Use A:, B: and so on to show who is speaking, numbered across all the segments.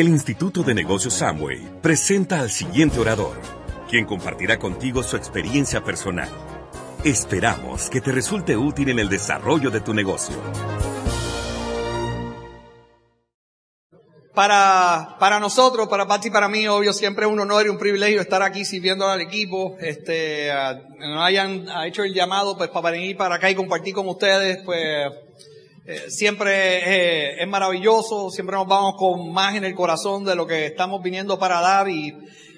A: El Instituto de Negocios Samway presenta al siguiente orador, quien compartirá contigo su experiencia personal. Esperamos que te resulte útil en el desarrollo de tu negocio.
B: Para, para nosotros, para Pati y para mí, obvio, siempre es un honor y un privilegio estar aquí sirviendo al equipo. Este, uh, nos hayan hecho el llamado, pues, para venir para acá y compartir con ustedes, pues, eh, siempre eh, es maravilloso, siempre nos vamos con más en el corazón de lo que estamos viniendo para dar y,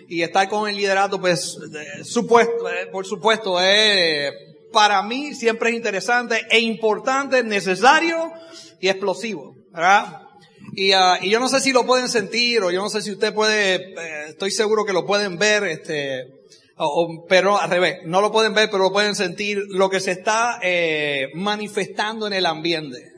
B: estar con el liderato, pues, supuesto, eh, por supuesto, es, para mí siempre es interesante e importante, necesario y explosivo, ¿verdad? Y, uh, y, yo no sé si lo pueden sentir o yo no sé si usted puede, eh, estoy seguro que lo pueden ver, este, o, pero al revés, no lo pueden ver, pero lo pueden sentir lo que se está eh, manifestando en el ambiente.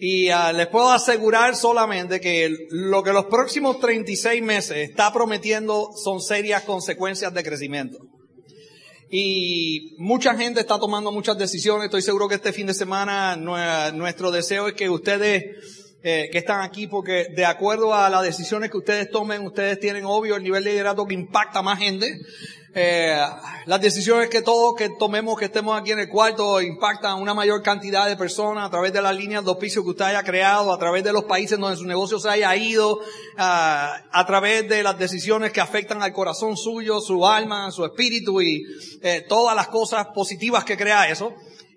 B: Y uh, les puedo asegurar solamente que lo que los próximos 36 meses está prometiendo son serias consecuencias de crecimiento. Y mucha gente está tomando muchas decisiones. Estoy seguro que este fin de semana nuestro deseo es que ustedes eh, que están aquí porque de acuerdo a las decisiones que ustedes tomen, ustedes tienen obvio el nivel de liderazgo que impacta a más gente. Eh, las decisiones que todos que tomemos, que estemos aquí en el cuarto, impactan a una mayor cantidad de personas a través de las líneas de auspicio que usted haya creado, a través de los países donde su negocio se haya ido, uh, a través de las decisiones que afectan al corazón suyo, su alma, su espíritu y eh, todas las cosas positivas que crea eso.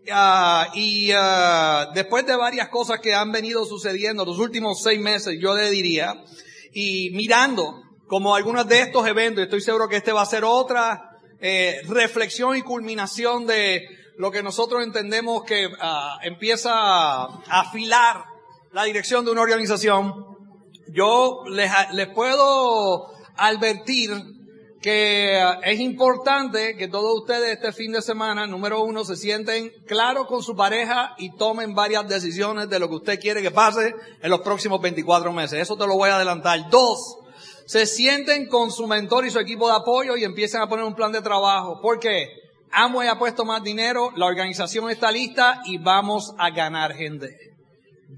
B: Uh, y uh, después de varias cosas que han venido sucediendo los últimos seis meses, yo le diría, y mirando como algunos de estos eventos, estoy seguro que este va a ser otra eh, reflexión y culminación de lo que nosotros entendemos que uh, empieza a afilar la dirección de una organización. Yo les, les puedo advertir que es importante que todos ustedes este fin de semana, número uno, se sienten claros con su pareja y tomen varias decisiones de lo que usted quiere que pase en los próximos 24 meses. Eso te lo voy a adelantar. Dos, se sienten con su mentor y su equipo de apoyo y empiecen a poner un plan de trabajo. ¿Por qué? Amway ha puesto más dinero, la organización está lista y vamos a ganar gente.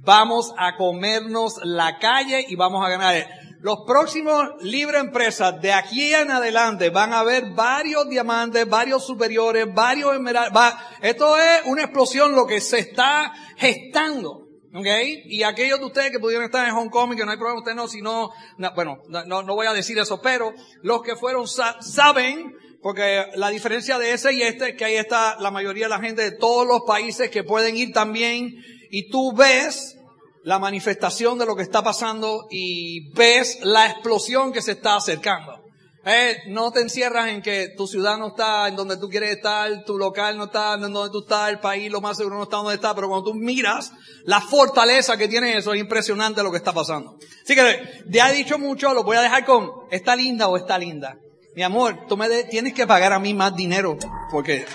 B: Vamos a comernos la calle y vamos a ganar. Los próximos libre empresas de aquí en adelante van a haber varios diamantes, varios superiores, varios esmeraldas. Esto es una explosión lo que se está gestando. ¿Ok? Y aquellos de ustedes que pudieron estar en Hong Kong y que no hay problema, ustedes no, sino, no, bueno, no, no voy a decir eso, pero los que fueron sa saben, porque la diferencia de ese y este es que ahí está la mayoría de la gente de todos los países que pueden ir también y tú ves la manifestación de lo que está pasando y ves la explosión que se está acercando. Eh, no te encierras en que tu ciudad no está en donde tú quieres estar, tu local no está en donde tú estás, el país lo más seguro no está donde está, pero cuando tú miras la fortaleza que tiene eso, es impresionante lo que está pasando. Así que ya he dicho mucho, lo voy a dejar con, ¿está linda o está linda? Mi amor, tú me de, tienes que pagar a mí más dinero, porque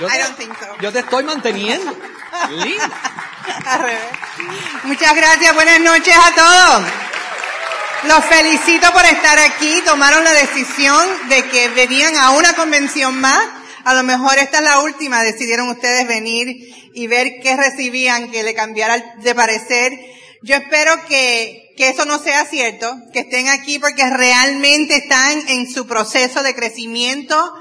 B: yo te, so. yo te estoy manteniendo. linda.
C: Muchas gracias, buenas noches a todos. Los felicito por estar aquí, tomaron la decisión de que venían a una convención más. A lo mejor esta es la última, decidieron ustedes venir y ver qué recibían, que le cambiara de parecer. Yo espero que, que eso no sea cierto, que estén aquí porque realmente están en su proceso de crecimiento,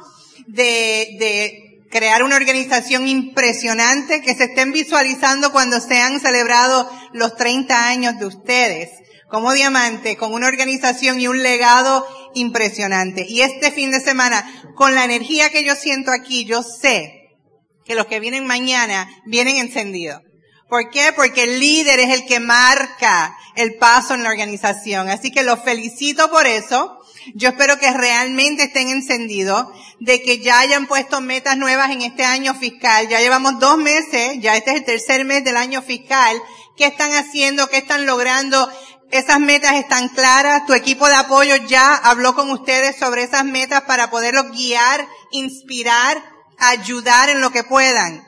C: de, de crear una organización impresionante que se estén visualizando cuando se han celebrado los 30 años de ustedes como diamante, con una organización y un legado impresionante. Y este fin de semana, con la energía que yo siento aquí, yo sé que los que vienen mañana vienen encendidos. ¿Por qué? Porque el líder es el que marca el paso en la organización. Así que los felicito por eso. Yo espero que realmente estén encendidos, de que ya hayan puesto metas nuevas en este año fiscal. Ya llevamos dos meses, ya este es el tercer mes del año fiscal. ¿Qué están haciendo? ¿Qué están logrando? Esas metas están claras. Tu equipo de apoyo ya habló con ustedes sobre esas metas para poderlos guiar, inspirar, ayudar en lo que puedan.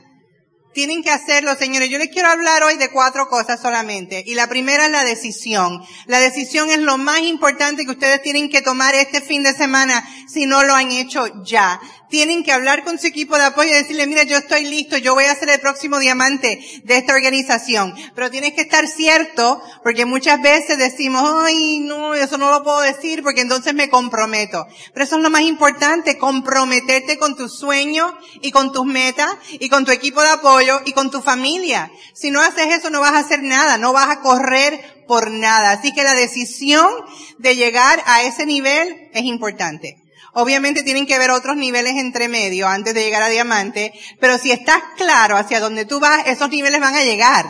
C: Tienen que hacerlo, señores. Yo les quiero hablar hoy de cuatro cosas solamente. Y la primera es la decisión. La decisión es lo más importante que ustedes tienen que tomar este fin de semana si no lo han hecho ya. Tienen que hablar con su equipo de apoyo y decirle, mira, yo estoy listo, yo voy a ser el próximo diamante de esta organización. Pero tienes que estar cierto, porque muchas veces decimos, ay, no, eso no lo puedo decir porque entonces me comprometo. Pero eso es lo más importante, comprometerte con tus sueños y con tus metas y con tu equipo de apoyo y con tu familia. Si no haces eso no vas a hacer nada, no vas a correr por nada. Así que la decisión de llegar a ese nivel es importante. Obviamente tienen que haber otros niveles entre medio antes de llegar a diamante, pero si estás claro hacia dónde tú vas, esos niveles van a llegar.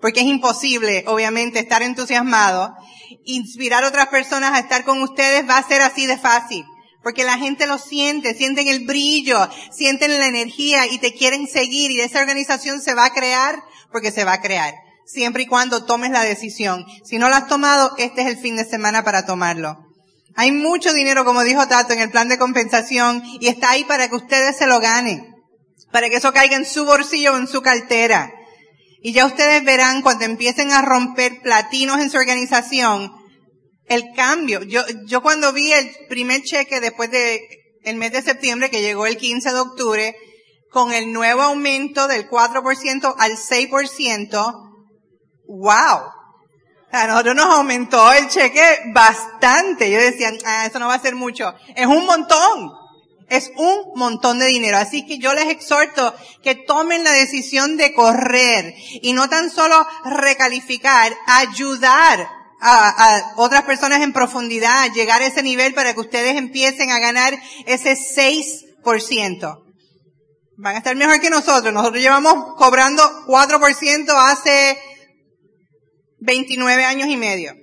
C: Porque es imposible, obviamente, estar entusiasmado. Inspirar a otras personas a estar con ustedes va a ser así de fácil. Porque la gente lo siente, sienten el brillo, sienten la energía y te quieren seguir y esa organización se va a crear porque se va a crear. Siempre y cuando tomes la decisión. Si no la has tomado, este es el fin de semana para tomarlo. Hay mucho dinero, como dijo Tato, en el plan de compensación y está ahí para que ustedes se lo ganen. Para que eso caiga en su bolsillo o en su cartera. Y ya ustedes verán cuando empiecen a romper platinos en su organización, el cambio. Yo, yo cuando vi el primer cheque después de el mes de septiembre, que llegó el 15 de octubre, con el nuevo aumento del 4% al 6%, wow. A nosotros nos aumentó el cheque bastante. Yo decía, ah, eso no va a ser mucho. Es un montón. Es un montón de dinero. Así que yo les exhorto que tomen la decisión de correr y no tan solo recalificar, ayudar a, a, otras personas en profundidad, llegar a ese nivel para que ustedes empiecen a ganar ese 6%. Van a estar mejor que nosotros. Nosotros llevamos cobrando 4% hace 29 años y medio.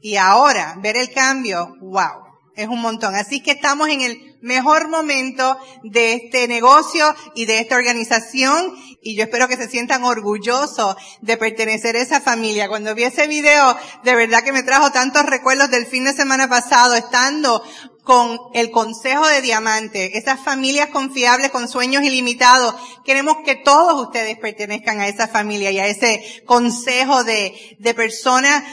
C: Y ahora, ver el cambio, wow, es un montón. Así que estamos en el mejor momento de este negocio y de esta organización y yo espero que se sientan orgullosos de pertenecer a esa familia. Cuando vi ese video, de verdad que me trajo tantos recuerdos del fin de semana pasado, estando con el Consejo de Diamante, esas familias confiables con sueños ilimitados. Queremos que todos ustedes pertenezcan a esa familia y a ese consejo de, de personas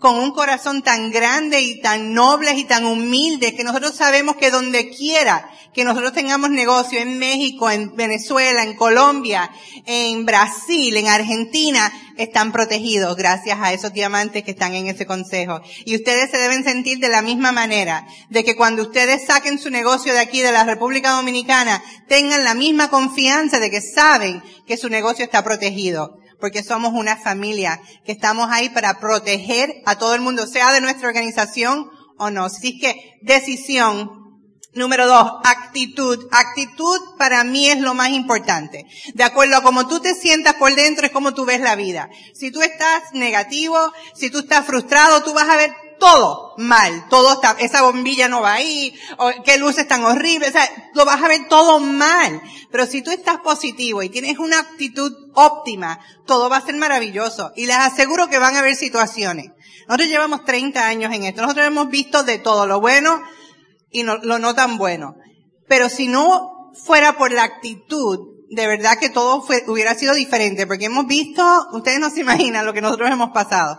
C: con un corazón tan grande y tan nobles y tan humildes que nosotros sabemos que donde quiera que nosotros tengamos negocio en México, en Venezuela, en Colombia, en Brasil, en Argentina, están protegidos gracias a esos diamantes que están en ese consejo. Y ustedes se deben sentir de la misma manera, de que cuando ustedes saquen su negocio de aquí, de la República Dominicana, tengan la misma confianza de que saben que su negocio está protegido porque somos una familia que estamos ahí para proteger a todo el mundo, sea de nuestra organización o no. Así que decisión. Número dos, actitud. Actitud para mí es lo más importante. De acuerdo a cómo tú te sientas por dentro es como tú ves la vida. Si tú estás negativo, si tú estás frustrado, tú vas a ver todo mal, todo está, esa bombilla no va ahí, o qué luces tan horribles, o sea, lo vas a ver todo mal. Pero si tú estás positivo y tienes una actitud óptima, todo va a ser maravilloso. Y les aseguro que van a haber situaciones. Nosotros llevamos 30 años en esto, nosotros hemos visto de todo, lo bueno y no, lo no tan bueno. Pero si no fuera por la actitud, de verdad que todo fue, hubiera sido diferente, porque hemos visto, ustedes no se imaginan lo que nosotros hemos pasado.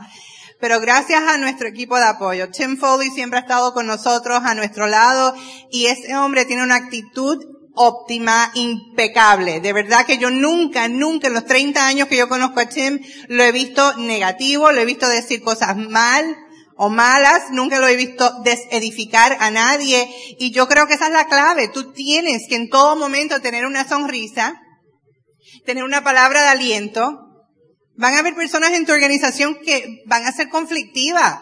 C: Pero gracias a nuestro equipo de apoyo. Tim Foley siempre ha estado con nosotros a nuestro lado y ese hombre tiene una actitud óptima, impecable. De verdad que yo nunca, nunca en los 30 años que yo conozco a Tim lo he visto negativo, lo he visto decir cosas mal o malas, nunca lo he visto desedificar a nadie y yo creo que esa es la clave. Tú tienes que en todo momento tener una sonrisa, tener una palabra de aliento, Van a haber personas en tu organización que van a ser conflictivas.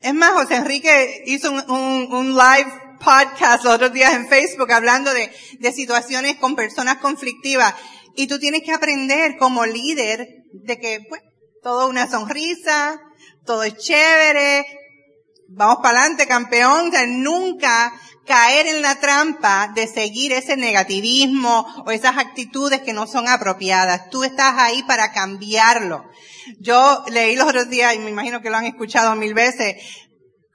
C: Es más, José Enrique hizo un, live podcast los otros días en Facebook hablando de, situaciones con personas conflictivas. Y tú tienes que aprender como líder de que, pues, todo una sonrisa, todo es chévere, vamos para adelante, campeón, nunca caer en la trampa de seguir ese negativismo o esas actitudes que no son apropiadas. Tú estás ahí para cambiarlo. Yo leí los otros días, y me imagino que lo han escuchado mil veces,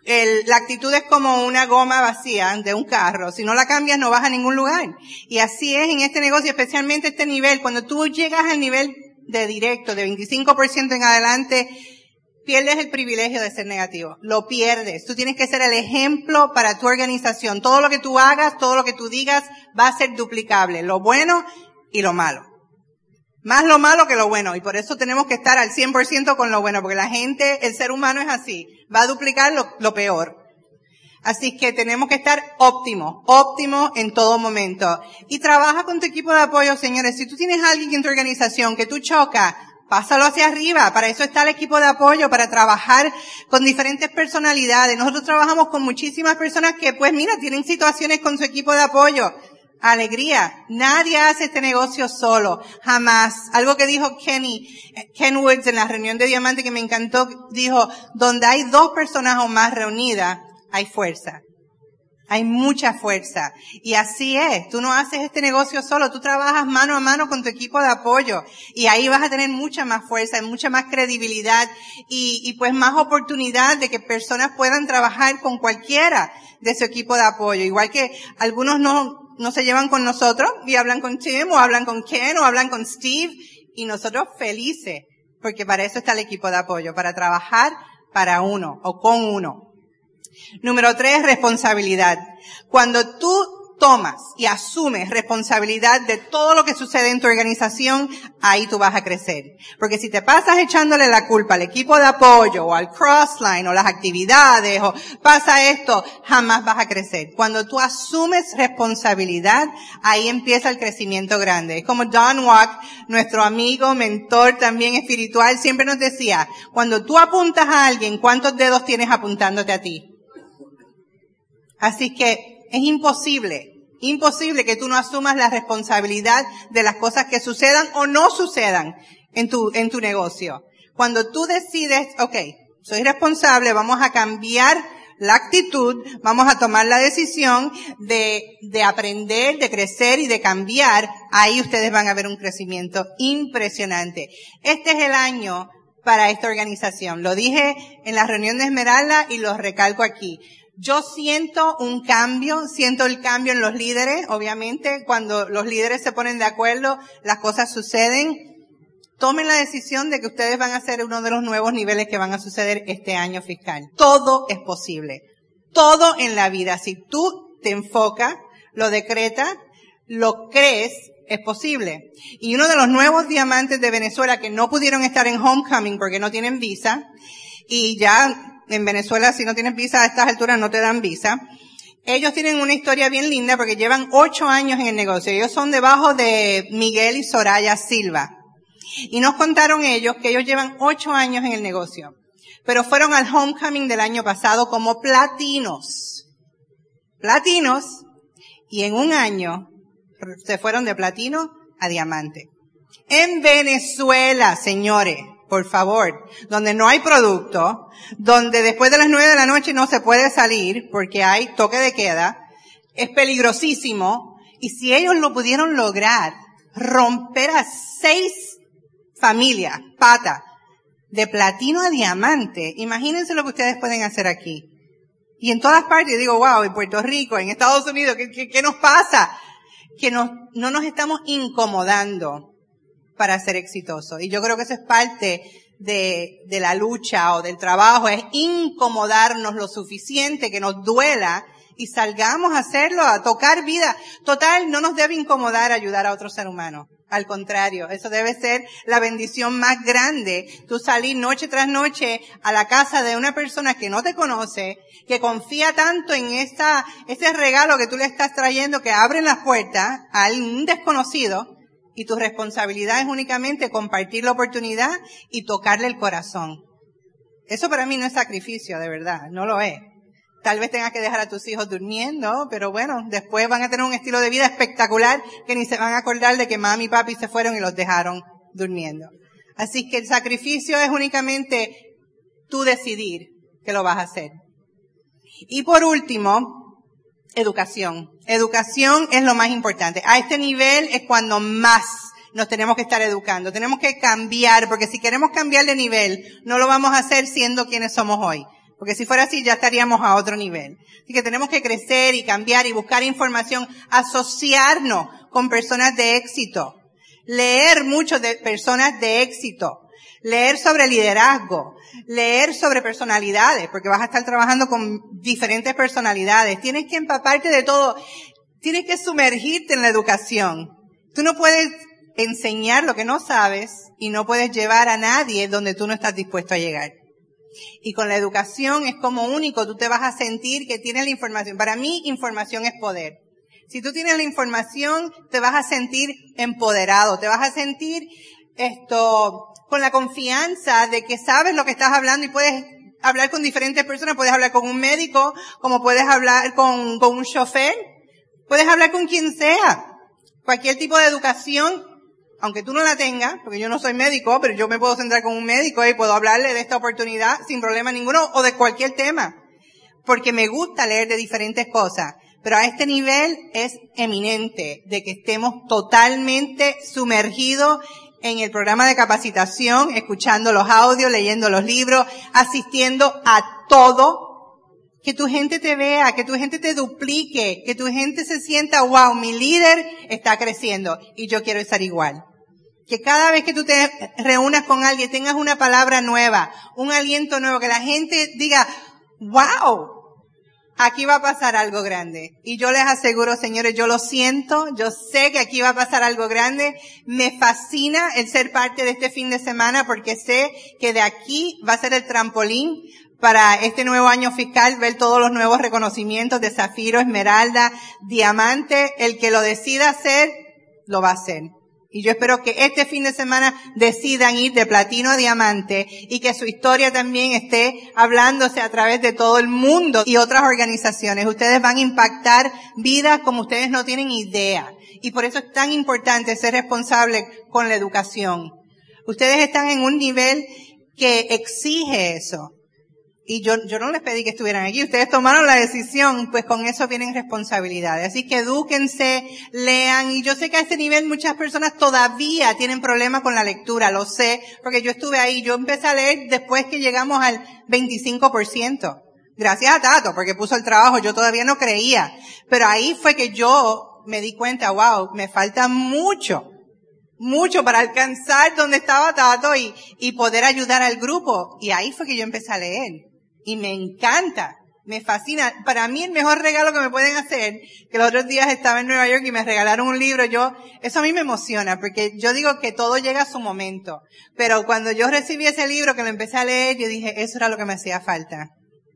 C: la actitud es como una goma vacía de un carro. Si no la cambias no vas a ningún lugar. Y así es en este negocio, especialmente este nivel. Cuando tú llegas al nivel de directo, de 25% en adelante, pierdes el privilegio de ser negativo. Lo pierdes. Tú tienes que ser el ejemplo para tu organización. Todo lo que tú hagas, todo lo que tú digas va a ser duplicable. Lo bueno y lo malo. Más lo malo que lo bueno. Y por eso tenemos que estar al 100% con lo bueno. Porque la gente, el ser humano es así. Va a duplicar lo, peor. Así que tenemos que estar óptimo, óptimo en todo momento. Y trabaja con tu equipo de apoyo, señores. Si tú tienes alguien en tu organización que tú chocas, pásalo hacia arriba. Para eso está el equipo de apoyo, para trabajar con diferentes personalidades. Nosotros trabajamos con muchísimas personas que, pues mira, tienen situaciones con su equipo de apoyo. Alegría. Nadie hace este negocio solo. Jamás. Algo que dijo Kenny, Ken Woods en la reunión de Diamante que me encantó, dijo, donde hay dos personas o más reunidas, hay fuerza. Hay mucha fuerza. Y así es. Tú no haces este negocio solo. Tú trabajas mano a mano con tu equipo de apoyo. Y ahí vas a tener mucha más fuerza, mucha más credibilidad y, y pues más oportunidad de que personas puedan trabajar con cualquiera de su equipo de apoyo. Igual que algunos no, no se llevan con nosotros y hablan con Tim o hablan con Ken o hablan con Steve y nosotros felices. Porque para eso está el equipo de apoyo, para trabajar para uno o con uno. Número tres, responsabilidad. Cuando tú tomas y asumes responsabilidad de todo lo que sucede en tu organización, ahí tú vas a crecer. Porque si te pasas echándole la culpa al equipo de apoyo o al crossline o las actividades o pasa esto, jamás vas a crecer. Cuando tú asumes responsabilidad, ahí empieza el crecimiento grande. Es como Don Wack, nuestro amigo, mentor también espiritual, siempre nos decía, cuando tú apuntas a alguien, ¿cuántos dedos tienes apuntándote a ti? Así que es imposible, imposible que tú no asumas la responsabilidad de las cosas que sucedan o no sucedan en tu, en tu negocio. Cuando tú decides, ok, soy responsable, vamos a cambiar la actitud, vamos a tomar la decisión de, de aprender, de crecer y de cambiar, ahí ustedes van a ver un crecimiento impresionante. Este es el año para esta organización. Lo dije en la reunión de Esmeralda y lo recalco aquí. Yo siento un cambio, siento el cambio en los líderes, obviamente, cuando los líderes se ponen de acuerdo, las cosas suceden. Tomen la decisión de que ustedes van a ser uno de los nuevos niveles que van a suceder este año fiscal. Todo es posible. Todo en la vida. Si tú te enfocas, lo decretas, lo crees, es posible. Y uno de los nuevos diamantes de Venezuela que no pudieron estar en homecoming porque no tienen visa, y ya en Venezuela si no tienes visa a estas alturas no te dan visa. Ellos tienen una historia bien linda porque llevan ocho años en el negocio. Ellos son debajo de Miguel y Soraya Silva. Y nos contaron ellos que ellos llevan ocho años en el negocio. Pero fueron al homecoming del año pasado como platinos. Platinos. Y en un año se fueron de platino a diamante. En Venezuela, señores por favor, donde no hay producto, donde después de las nueve de la noche no se puede salir porque hay toque de queda, es peligrosísimo, y si ellos lo pudieron lograr, romper a seis familias, pata, de platino a diamante, imagínense lo que ustedes pueden hacer aquí. Y en todas partes digo, wow, en Puerto Rico, en Estados Unidos, ¿qué, qué, nos pasa? Que no nos estamos incomodando para ser exitoso. Y yo creo que eso es parte de, de la lucha o del trabajo, es incomodarnos lo suficiente que nos duela y salgamos a hacerlo, a tocar vida. Total, no nos debe incomodar ayudar a otro ser humano. Al contrario, eso debe ser la bendición más grande. Tú salir noche tras noche a la casa de una persona que no te conoce, que confía tanto en esta, ese regalo que tú le estás trayendo, que abre las puertas a un desconocido, y tu responsabilidad es únicamente compartir la oportunidad y tocarle el corazón. Eso para mí no es sacrificio, de verdad, no lo es. Tal vez tengas que dejar a tus hijos durmiendo, pero bueno, después van a tener un estilo de vida espectacular que ni se van a acordar de que mami y papi se fueron y los dejaron durmiendo. Así que el sacrificio es únicamente tú decidir que lo vas a hacer. Y por último, Educación. Educación es lo más importante. A este nivel es cuando más nos tenemos que estar educando. Tenemos que cambiar, porque si queremos cambiar de nivel, no lo vamos a hacer siendo quienes somos hoy. Porque si fuera así, ya estaríamos a otro nivel. Así que tenemos que crecer y cambiar y buscar información, asociarnos con personas de éxito, leer mucho de personas de éxito, leer sobre liderazgo, leer sobre personalidades, porque vas a estar trabajando con diferentes personalidades. Tienes que empaparte de todo. Tienes que sumergirte en la educación. Tú no puedes enseñar lo que no sabes y no puedes llevar a nadie donde tú no estás dispuesto a llegar. Y con la educación es como único, tú te vas a sentir que tienes la información. Para mí, información es poder. Si tú tienes la información, te vas a sentir empoderado, te vas a sentir esto, con la confianza de que sabes lo que estás hablando y puedes hablar con diferentes personas, puedes hablar con un médico, como puedes hablar con, un chofer, puedes hablar con quien sea. Cualquier tipo de educación, aunque tú no la tengas, porque yo no soy médico, pero yo me puedo centrar con un médico y puedo hablarle de esta oportunidad sin problema ninguno o de cualquier tema. Porque me gusta leer de diferentes cosas. Pero a este nivel es eminente de que estemos totalmente sumergidos en el programa de capacitación, escuchando los audios, leyendo los libros, asistiendo a todo. Que tu gente te vea, que tu gente te duplique, que tu gente se sienta, wow, mi líder está creciendo y yo quiero estar igual. Que cada vez que tú te reúnas con alguien tengas una palabra nueva, un aliento nuevo, que la gente diga, wow, aquí va a pasar algo grande. Y yo les aseguro, señores, yo lo siento, yo sé que aquí va a pasar algo grande. Me fascina el ser parte de este fin de semana porque sé que de aquí va a ser el trampolín para este nuevo año fiscal, ver todos los nuevos reconocimientos de zafiro, esmeralda, diamante. El que lo decida hacer, lo va a hacer. Y yo espero que este fin de semana decidan ir de platino a diamante y que su historia también esté hablándose a través de todo el mundo y otras organizaciones. Ustedes van a impactar vidas como ustedes no tienen idea. Y por eso es tan importante ser responsable con la educación. Ustedes están en un nivel que exige eso. Y yo, yo no les pedí que estuvieran aquí, ustedes tomaron la decisión, pues con eso vienen responsabilidades. Así que edúquense, lean, y yo sé que a este nivel muchas personas todavía tienen problemas con la lectura, lo sé, porque yo estuve ahí, yo empecé a leer después que llegamos al 25%. Gracias a Tato, porque puso el trabajo, yo todavía no creía. Pero ahí fue que yo me di cuenta, wow, me falta mucho mucho para alcanzar donde estaba Tato y, y poder ayudar al grupo. Y ahí fue que yo empecé a leer y me encanta, me fascina. Para mí el mejor regalo que me pueden hacer, que los otros días estaba en Nueva York y me regalaron un libro, yo, eso a mí me emociona, porque yo digo que todo llega a su momento. Pero cuando yo recibí ese libro que lo empecé a leer, yo dije, eso era lo que me hacía falta.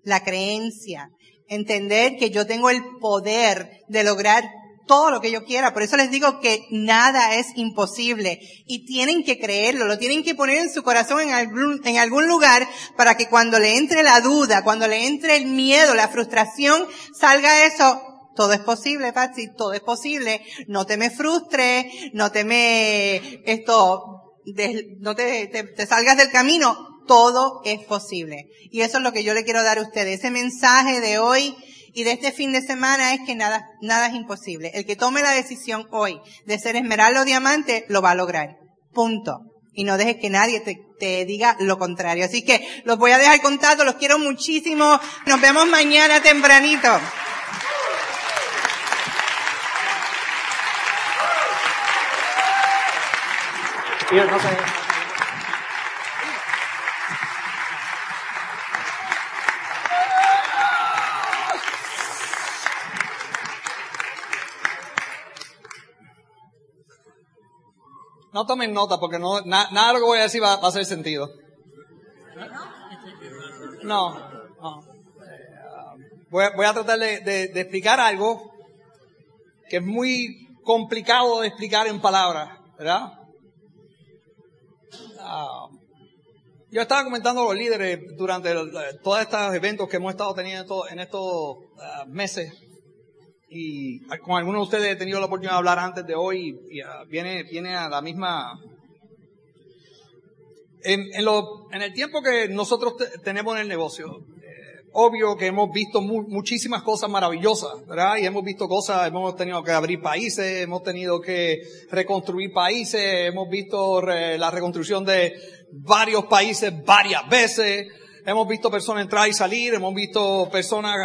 C: La creencia. Entender que yo tengo el poder de lograr todo lo que yo quiera. Por eso les digo que nada es imposible. Y tienen que creerlo, lo tienen que poner en su corazón en algún, lugar para que cuando le entre la duda, cuando le entre el miedo, la frustración, salga eso. Todo es posible, Patsy, todo es posible. No te me frustres, no te me, esto, no te, te salgas del camino. Todo es posible. Y eso es lo que yo le quiero dar a ustedes. Ese mensaje de hoy, y de este fin de semana es que nada, nada es imposible. El que tome la decisión hoy de ser esmeralda o diamante, lo va a lograr. Punto. Y no dejes que nadie te, diga lo contrario. Así que los voy a dejar contados, los quiero muchísimo. Nos vemos mañana tempranito.
B: No tomen nota porque no, nada de lo que voy a decir va, a hacer sentido. No, Voy, a tratar de, explicar algo que es muy complicado de explicar en palabras, ¿verdad? Ah, yo estaba comentando a los líderes durante todos estos eventos que hemos estado teniendo en estos ah, meses y con algunos de ustedes he tenido la oportunidad de hablar antes de hoy y, ah, viene, viene a la misma... En, en, lo, en el tiempo que nosotros tenemos en el negocio, eh, obvio que hemos visto muchísimas cosas maravillosas, ¿verdad? Y hemos visto cosas, hemos tenido que abrir países, hemos tenido que reconstruir países, hemos visto la reconstrucción de varios países varias veces, hemos visto personas entrar y salir, hemos visto personas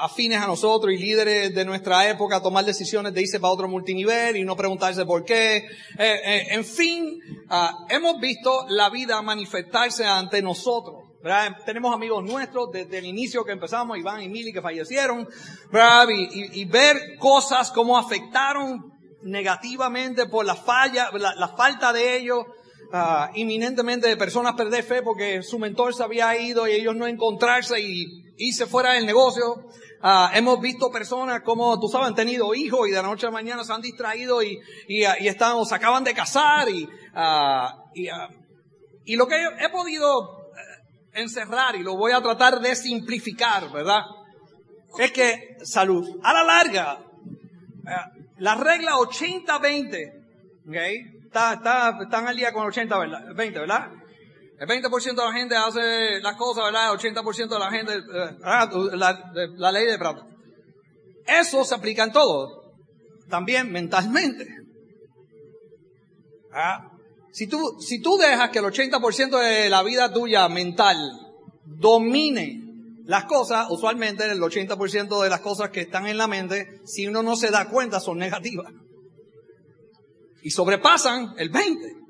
B: afines a nosotros y líderes de nuestra época tomar decisiones de irse para otro multinivel y no preguntarse por qué. Eh, eh, en fin, ah, hemos visto la vida manifestarse ante nosotros. ¿verdad? Tenemos amigos nuestros desde el inicio que empezamos, Iván y Mili, que fallecieron. Y, y, y ver cosas como afectaron negativamente por la falla, la, la falta de ellos, uh, inminentemente de personas perder fe porque su mentor se había ido y ellos no encontrarse y irse fuera del negocio. Uh, hemos visto personas como, tú sabes, han tenido hijos y de la noche a la mañana se han distraído y, y, y están, o se acaban de casar y, uh, y, y lo que he podido encerrar y lo voy a tratar de simplificar, ¿verdad? Es que salud, a la larga, la regla 80-20, ¿ok? Está, está, están al día con el 80, ¿verdad? 20, ¿verdad? El 20% de la gente hace las cosas, ¿verdad? El 80% de la gente, eh, la, la, ley de Prato. Eso se aplica en todo. También mentalmente. ¿Ah? Si tú, si tú dejas que el 80% de la vida tuya mental domine las cosas, usualmente el 80% de las cosas que están en la mente, si uno no se da cuenta, son negativas y sobrepasan el 20.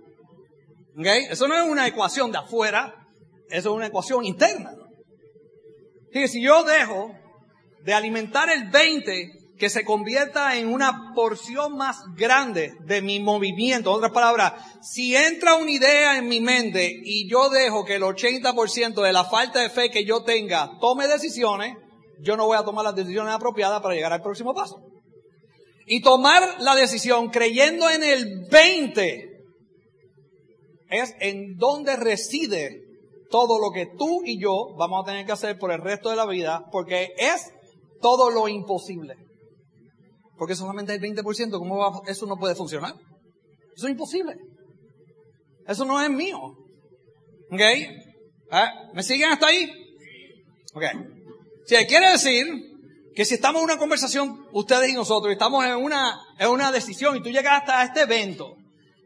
B: ¿Okay? Eso no es una ecuación de afuera, eso es una ecuación interna. Fíjate, si yo dejo de alimentar el 20 que se convierta en una porción más grande de mi movimiento. En otras palabras, si entra una idea en mi mente y yo dejo que el 80% de la falta de fe que yo tenga tome decisiones, yo no voy a tomar las decisiones apropiadas para llegar al próximo paso y tomar la decisión creyendo en el 20 es en donde reside todo lo que tú y yo vamos a tener que hacer por el resto de la vida, porque es todo lo imposible. Porque solamente el 20%, ¿cómo va? Eso no puede funcionar. Eso es imposible. Eso no es mío. ¿Ok? ¿Ah? ¿Me siguen hasta ahí? Ok. Si quiere decir que si estamos en una conversación, ustedes y nosotros, estamos en una, en una decisión y tú llegas hasta este evento,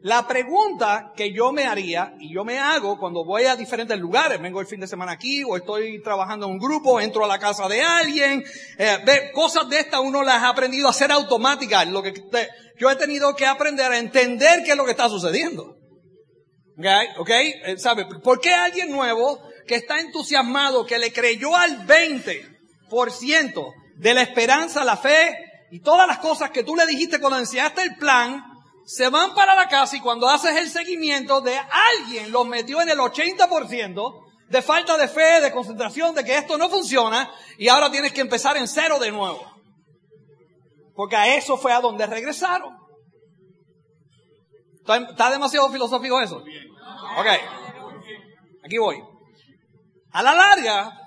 B: la pregunta que yo me haría, y yo me hago cuando voy a diferentes lugares, vengo el fin de semana aquí, o estoy trabajando en un grupo, entro a la casa de alguien, eh, ve, cosas de estas uno las ha aprendido a hacer automáticas, lo que te, yo he tenido que aprender a entender qué es lo que está sucediendo. ¿Ok? ¿Ok? Eh. ¿Por qué alguien nuevo que está entusiasmado, que le creyó al 20%, de la esperanza, la fe y todas las cosas que tú le dijiste cuando enseñaste el plan, se van para la casa y cuando haces el seguimiento de alguien los metió en el 80% de falta de fe, de concentración, de que esto no funciona y ahora tienes que empezar en cero de nuevo. Porque a eso fue a donde regresaron. ¿Está demasiado filosófico eso? Ok. Aquí voy. A la larga,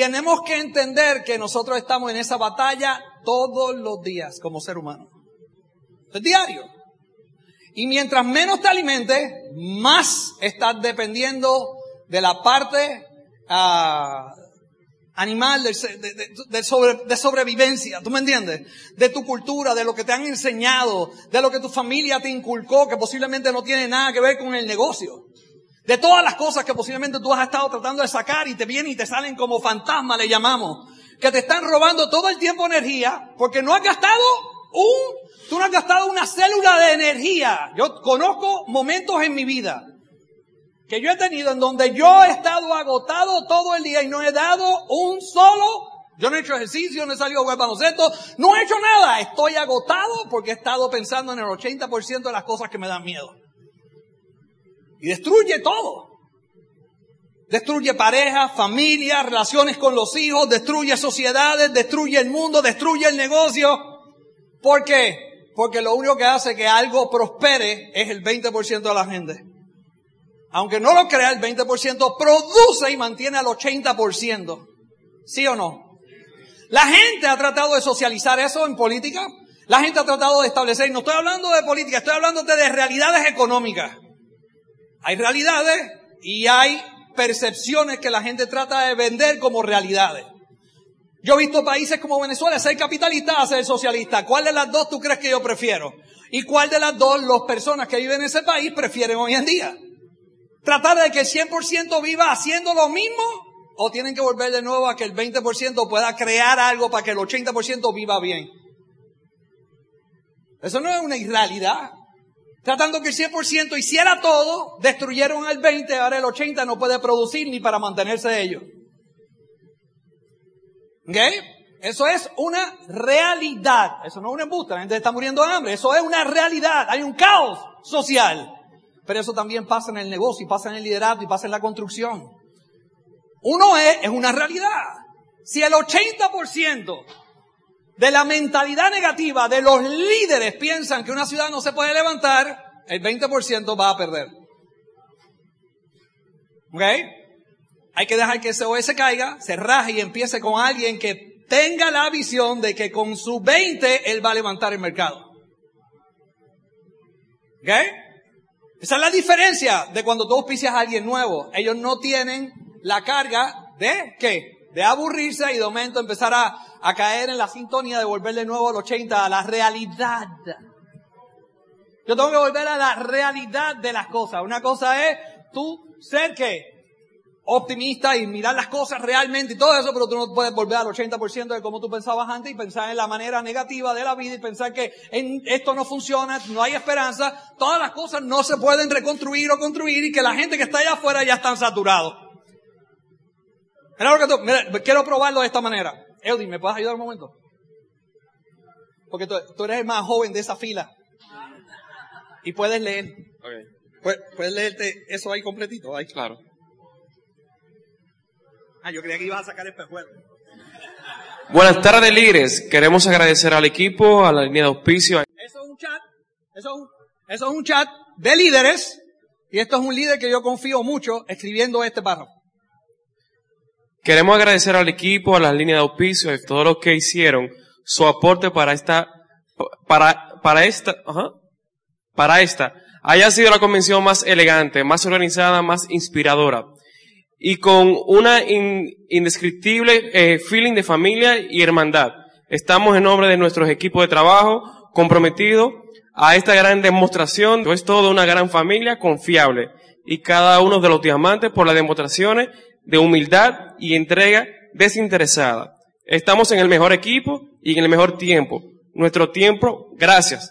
B: tenemos que entender que nosotros estamos en esa batalla todos los días como ser humano. Es diario. Y mientras menos te alimentes, más estás dependiendo de la parte uh, animal, de, sobre, de sobrevivencia, ¿tú me entiendes? De tu cultura, de lo que te han enseñado, de lo que tu familia te inculcó, que posiblemente no tiene nada que ver con el negocio. De todas las cosas que posiblemente tú has estado tratando de sacar y te vienen y te salen como fantasma, le llamamos. Que te están robando todo el tiempo energía porque no has gastado un, tú no has gastado una célula de energía. Yo conozco momentos en mi vida que yo he tenido en donde yo he estado agotado todo el día y no he dado un solo yo no he hecho ejercicio, no he salido a no he hecho nada. Estoy agotado porque he estado pensando en el 80% de las cosas que me dan miedo. Y destruye todo. Destruye parejas, familias, relaciones con los hijos, destruye sociedades, destruye el mundo, destruye el negocio. ¿Por qué? Porque lo único que hace que algo prospere es el 20% de la gente. Aunque no lo crea, el 20% produce y mantiene al 80%. ¿Sí o no? La gente ha tratado de socializar eso en política. La gente ha tratado de establecer, no estoy hablando de política, estoy hablando de realidades económicas. Hay realidades y hay percepciones que la gente trata de vender como realidades. Yo he visto países como Venezuela ser capitalista a ser socialista. ¿Cuál de las dos tú crees que yo prefiero? ¿Y cuál de las dos las personas que viven en ese país prefieren hoy en día? ¿Tratar de que el 100% viva haciendo lo mismo o tienen que volver de nuevo a que el 20% pueda crear algo para que el 80% viva bien. Eso no es una irrealidad. Tratando que el 100% hiciera todo, destruyeron el 20, ahora el 80 no puede producir ni para mantenerse ellos. ¿Ok? Eso es una realidad. Eso no es una embuste. La gente está muriendo de hambre. Eso es una realidad. Hay un caos social. Pero eso también pasa en el negocio pasa en el liderazgo y pasa en la construcción. Uno es, es una realidad. Si el 80% de la mentalidad negativa de los líderes piensan que una ciudad no se puede levantar, el 20% va a perder. ¿Ok? Hay que dejar que ese OS caiga, se raje y empiece con alguien que tenga la visión de que con su 20 él va a levantar el mercado. ¿Ok? Esa es la diferencia de cuando tú auspicias a alguien nuevo. Ellos no tienen la carga de qué? De aburrirse y de momento empezar a, a caer en la sintonía de volver de nuevo al 80 a la realidad. Yo tengo que volver a la realidad de las cosas. Una cosa es tú ser que optimista y mirar las cosas realmente y todo eso, pero tú no puedes volver al 80% de cómo tú pensabas antes y pensar en la manera negativa de la vida y pensar que esto no funciona, no hay esperanza, todas las cosas no se pueden reconstruir o construir y que la gente que está allá afuera ya están saturados. Mira lo que tú, mira, quiero probarlo de esta manera. Eudi, ¿me puedes ayudar un momento? Porque tú, tú eres el más joven de esa fila. Y puedes leer.
D: Okay.
B: Puedes, puedes leerte eso ahí completito, ahí.
D: Claro.
B: Ah, yo creía que ibas a sacar el pejuelo.
D: Buenas tardes, líderes. Queremos agradecer al equipo, a la línea de auspicio.
B: Eso es un chat, eso es un, eso es un chat de líderes, y esto es un líder que yo confío mucho escribiendo este párrafo.
D: Queremos agradecer al equipo, a las líneas de auspicio, a todos los que hicieron su aporte para esta, para, para esta, para esta, haya sido la convención más elegante, más organizada, más inspiradora y con una in, indescriptible eh, feeling de familia y hermandad. Estamos en nombre de nuestros equipos de trabajo comprometidos a esta gran demostración. Es toda una gran familia confiable y cada uno de los diamantes por las demostraciones de humildad y entrega desinteresada. Estamos en el mejor equipo y en el mejor tiempo. Nuestro tiempo, gracias.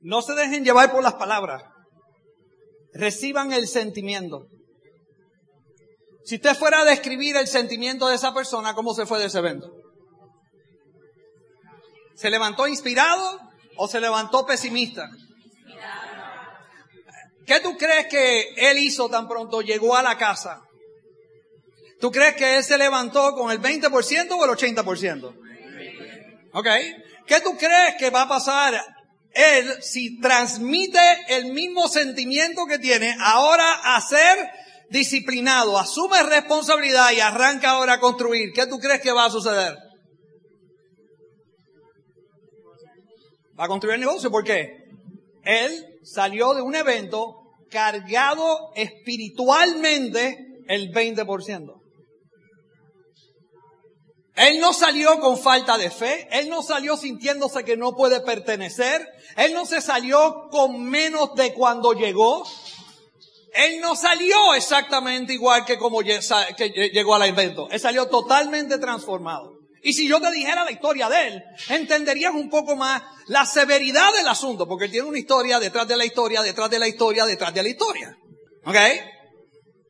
B: No se dejen llevar por las palabras. Reciban el sentimiento. Si usted fuera a describir el sentimiento de esa persona, ¿cómo se fue de ese evento? ¿Se levantó inspirado o se levantó pesimista? ¿Qué tú crees que él hizo tan pronto llegó a la casa? ¿Tú crees que él se levantó con el 20% o el 80%? ¿Ok? ¿Qué tú crees que va a pasar él si transmite el mismo sentimiento que tiene ahora a ser disciplinado, asume responsabilidad y arranca ahora a construir? ¿Qué tú crees que va a suceder? Va a construir el negocio. ¿Por qué? Él salió de un evento cargado espiritualmente el 20%. Él no salió con falta de fe, él no salió sintiéndose que no puede pertenecer, él no se salió con menos de cuando llegó, él no salió exactamente igual que como llegó al evento, él salió totalmente transformado. Y si yo te dijera la historia de él, entenderías un poco más la severidad del asunto, porque él tiene una historia detrás de la historia, detrás de la historia, detrás de la historia. ¿Ok?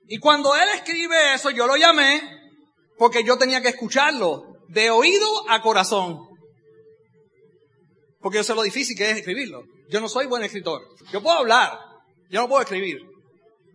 B: Y cuando él escribe eso, yo lo llamé porque yo tenía que escucharlo de oído a corazón. Porque yo sé lo difícil que es escribirlo. Yo no soy buen escritor. Yo puedo hablar, yo no puedo escribir.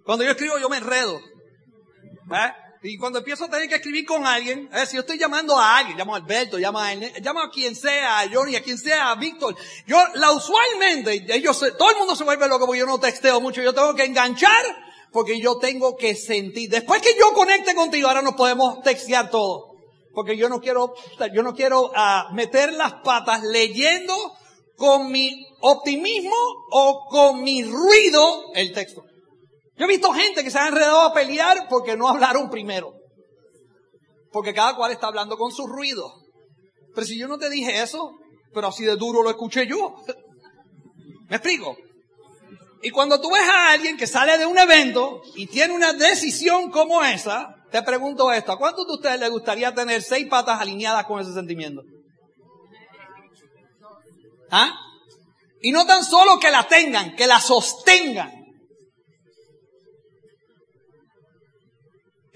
B: Cuando yo escribo yo me enredo. ¿Eh? Y cuando empiezo a tener que escribir con alguien, eh, si yo estoy llamando a alguien, llamo a Alberto, llamo a, llamo a quien sea, a Johnny, a quien sea, a Víctor, yo, la usualmente, ellos, todo el mundo se vuelve loco porque yo no texteo mucho, yo tengo que enganchar porque yo tengo que sentir. Después que yo conecte contigo, ahora nos podemos textear todo. Porque yo no quiero, yo no quiero uh, meter las patas leyendo con mi optimismo o con mi ruido el texto. Yo he visto gente que se ha enredado a pelear porque no hablaron primero. Porque cada cual está hablando con su ruido. Pero si yo no te dije eso, pero así de duro lo escuché yo. ¿Me explico? Y cuando tú ves a alguien que sale de un evento y tiene una decisión como esa, te pregunto esto, ¿a cuántos de ustedes les gustaría tener seis patas alineadas con ese sentimiento? ¿Ah? Y no tan solo que la tengan, que la sostengan.